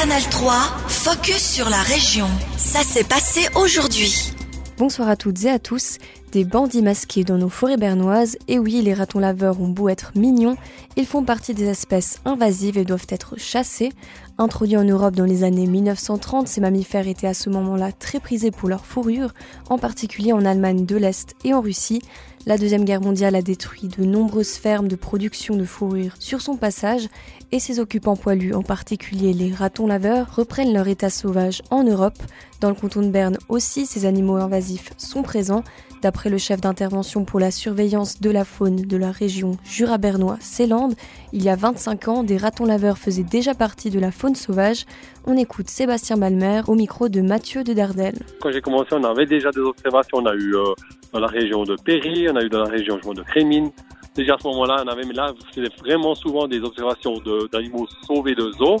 Canal 3, focus sur la région. Ça s'est passé aujourd'hui. Bonsoir à toutes et à tous. Des bandits masqués dans nos forêts bernoises, et oui, les ratons laveurs ont beau être mignons, ils font partie des espèces invasives et doivent être chassés. Introduits en Europe dans les années 1930, ces mammifères étaient à ce moment-là très prisés pour leur fourrure, en particulier en Allemagne de l'Est et en Russie. La Deuxième Guerre mondiale a détruit de nombreuses fermes de production de fourrure sur son passage et ses occupants poilus, en particulier les ratons laveurs, reprennent leur état sauvage en Europe. Dans le canton de Berne aussi, ces animaux invasifs sont présents. D'après le chef d'intervention pour la surveillance de la faune de la région Jura-Bernois-Célande, il y a 25 ans, des ratons laveurs faisaient déjà partie de la faune sauvage. On écoute Sébastien Balmer au micro de Mathieu de Dardel. Quand j'ai commencé, on avait déjà des observations. On a eu euh, dans la région de Péry, on a eu dans la région de Crémine. Déjà à ce moment-là, on avait, mais là, c'était vraiment souvent des observations d'animaux sauvés de zoo.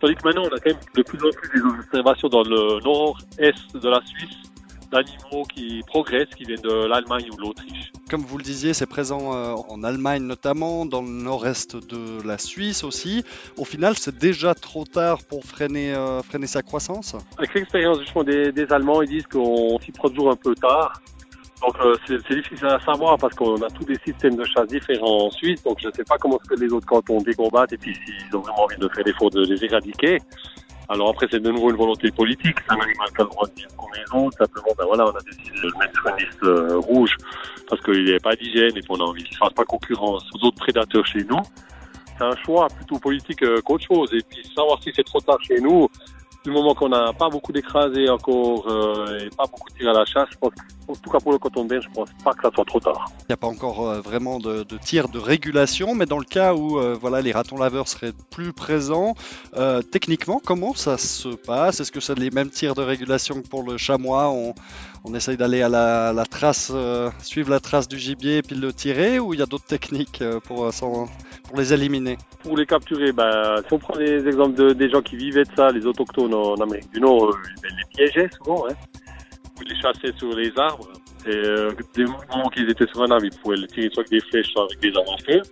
Tandis que maintenant, on a quand même de plus en plus des observations dans le nord-est de la Suisse d'animaux qui progressent, qui viennent de l'Allemagne ou de l'Autriche. Comme vous le disiez, c'est présent euh, en Allemagne notamment, dans le nord-est de la Suisse aussi. Au final, c'est déjà trop tard pour freiner, euh, freiner sa croissance? Avec l'expérience des, des Allemands, ils disent qu'on s'y prend toujours un peu tard. Donc euh, c'est difficile à savoir parce qu'on a tous des systèmes de chasse différents en Suisse, donc je ne sais pas comment ce que les autres cantons décombattent et puis s'ils ont vraiment envie de faire l'effort de les éradiquer. Alors après c'est de nouveau une volonté politique, ça n'arrive pas le droit de vivre comme les autres, simplement ben voilà on a décidé de le mettre sur une liste euh, rouge parce qu'il avait pas d'hygiène et qu'on a envie qu'il ne fasse pas concurrence aux autres prédateurs chez nous. C'est un choix plutôt politique euh, qu'autre chose et puis savoir si c'est trop tard chez nous, du moment qu'on n'a pas beaucoup d'écrasés encore euh, et pas beaucoup de tir à la chasse, je pense, en tout cas pour le coton de je pense pas que ça soit trop tard. Il n'y a pas encore euh, vraiment de, de tir de régulation, mais dans le cas où euh, voilà, les ratons laveurs seraient plus présents, techniquement, comment ça se passe? Est-ce que c'est les mêmes tirs de régulation que pour le chamois? On, on essaye d'aller à la, trace, suivre la trace du gibier et puis le tirer, ou il y a d'autres techniques pour, pour les éliminer? Pour les capturer, ben, si on prend des exemples de, des gens qui vivaient de ça, les autochtones, en, Amérique du Nord, euh, les piégeaient souvent. Hein. Ils les chassaient sur les arbres. Et euh, des moments qu'ils étaient sur un arbre, ils pouvaient les tirer soit avec des flèches, soit avec des armes à feu.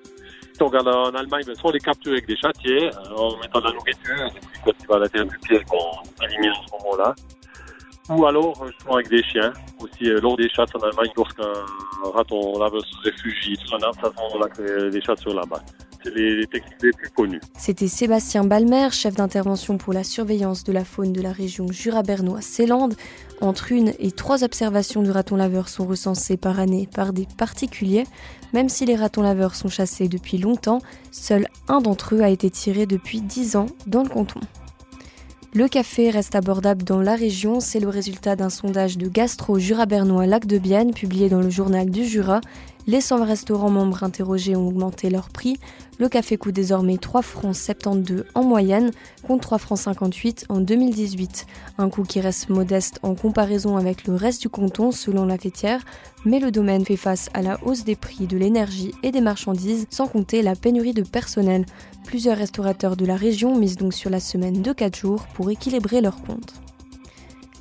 On regarde en Allemagne, ben, soit on les capture avec des châtiers, euh, en mettant de la nourriture, puis quand il va à l'intérieur du piège, on élimine à ce moment-là. Ou alors, euh, souvent avec des chiens. Aussi, euh, lors des chasses en Allemagne, lorsqu'un raton laveur se réfugie sur un arbre, moment-là que les chasses sur là-bas les, les plus connues. C'était Sébastien Balmer, chef d'intervention pour la surveillance de la faune de la région Jura-Bernois-Célande. Entre une et trois observations de ratons laveurs sont recensées par année par des particuliers. Même si les ratons laveurs sont chassés depuis longtemps, seul un d'entre eux a été tiré depuis dix ans dans le canton. Le café reste abordable dans la région, c'est le résultat d'un sondage de Gastro Jura Bernois Lac de Bienne publié dans le journal du Jura. Les 100 restaurants membres interrogés ont augmenté leur prix. Le café coûte désormais 3 francs 72 en moyenne, contre 3 francs 58 en 2018. Un coût qui reste modeste en comparaison avec le reste du canton selon la fêtière, mais le domaine fait face à la hausse des prix de l'énergie et des marchandises, sans compter la pénurie de personnel. Plusieurs restaurateurs de la région misent donc sur la semaine de 4 jours pour équilibrer leurs comptes.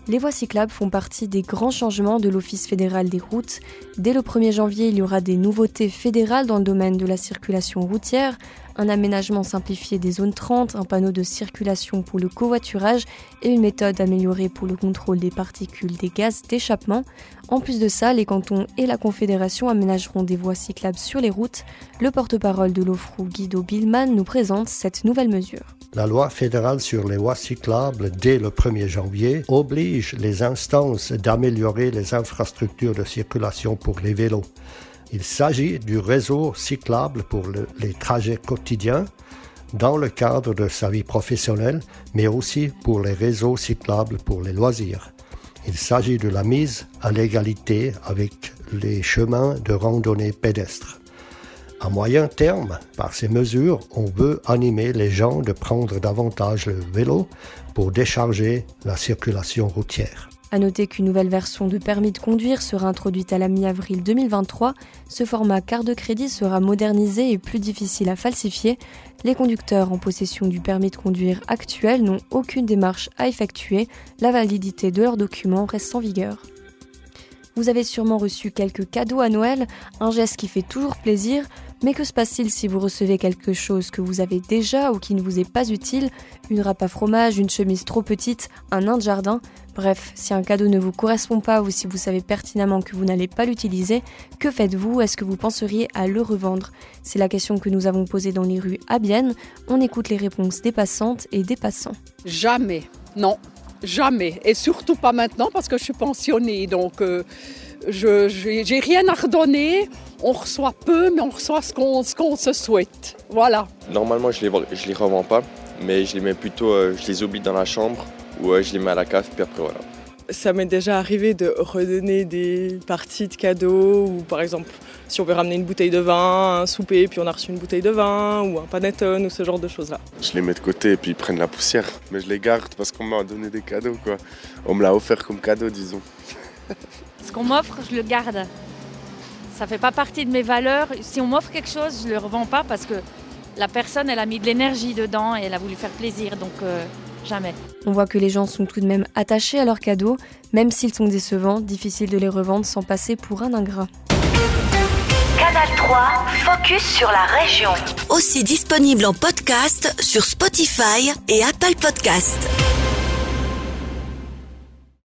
Les voies cyclables font partie des grands changements de l'Office fédéral des routes. Dès le 1er janvier, il y aura des nouveautés fédérales dans le domaine de la circulation routière, un aménagement simplifié des zones 30, un panneau de circulation pour le covoiturage et une méthode améliorée pour le contrôle des particules des gaz d'échappement. En plus de ça, les cantons et la Confédération aménageront des voies cyclables sur les routes. Le porte-parole de l'OFRU, Guido Billman, nous présente cette nouvelle mesure. La loi fédérale sur les voies cyclables dès le 1er janvier oblige les instances d'améliorer les infrastructures de circulation pour les vélos. Il s'agit du réseau cyclable pour les trajets quotidiens dans le cadre de sa vie professionnelle, mais aussi pour les réseaux cyclables pour les loisirs. Il s'agit de la mise à l'égalité avec les chemins de randonnée pédestre. À moyen terme, par ces mesures, on veut animer les gens de prendre davantage le vélo pour décharger la circulation routière. À noter qu'une nouvelle version de permis de conduire sera introduite à la mi-avril 2023. Ce format carte de crédit sera modernisé et plus difficile à falsifier. Les conducteurs en possession du permis de conduire actuel n'ont aucune démarche à effectuer. La validité de leurs documents reste en vigueur. Vous avez sûrement reçu quelques cadeaux à Noël, un geste qui fait toujours plaisir. Mais que se passe-t-il si vous recevez quelque chose que vous avez déjà ou qui ne vous est pas utile? Une râpe à fromage, une chemise trop petite, un nain de jardin? Bref, si un cadeau ne vous correspond pas ou si vous savez pertinemment que vous n'allez pas l'utiliser, que faites-vous? Est-ce que vous penseriez à le revendre? C'est la question que nous avons posée dans les rues à Bienne. On écoute les réponses des passantes et des passants. Jamais, non, jamais. Et surtout pas maintenant parce que je suis pensionnée. Donc euh, je n'ai rien à redonner. On reçoit peu, mais on reçoit ce qu'on se souhaite. Voilà. Normalement, je ne les, je les revends pas, mais je les mets plutôt, euh, je les oublie dans la chambre ou je les mets à la cave, puis après voilà. Ça m'est déjà arrivé de redonner des parties de cadeaux, ou par exemple, si on veut ramener une bouteille de vin, un souper, puis on a reçu une bouteille de vin, ou un panettone, ou ce genre de choses-là. Je les mets de côté et puis ils prennent la poussière. Mais je les garde parce qu'on m'a donné des cadeaux, quoi. On me l'a offert comme cadeau, disons. Ce qu'on m'offre, je le garde. Ça fait pas partie de mes valeurs. Si on m'offre quelque chose, je le revends pas parce que la personne, elle a mis de l'énergie dedans et elle a voulu faire plaisir. Donc, euh, jamais. On voit que les gens sont tout de même attachés à leurs cadeaux, même s'ils sont décevants, difficile de les revendre sans passer pour un ingrat. Canal 3, focus sur la région. Aussi disponible en podcast sur Spotify et Apple Podcast.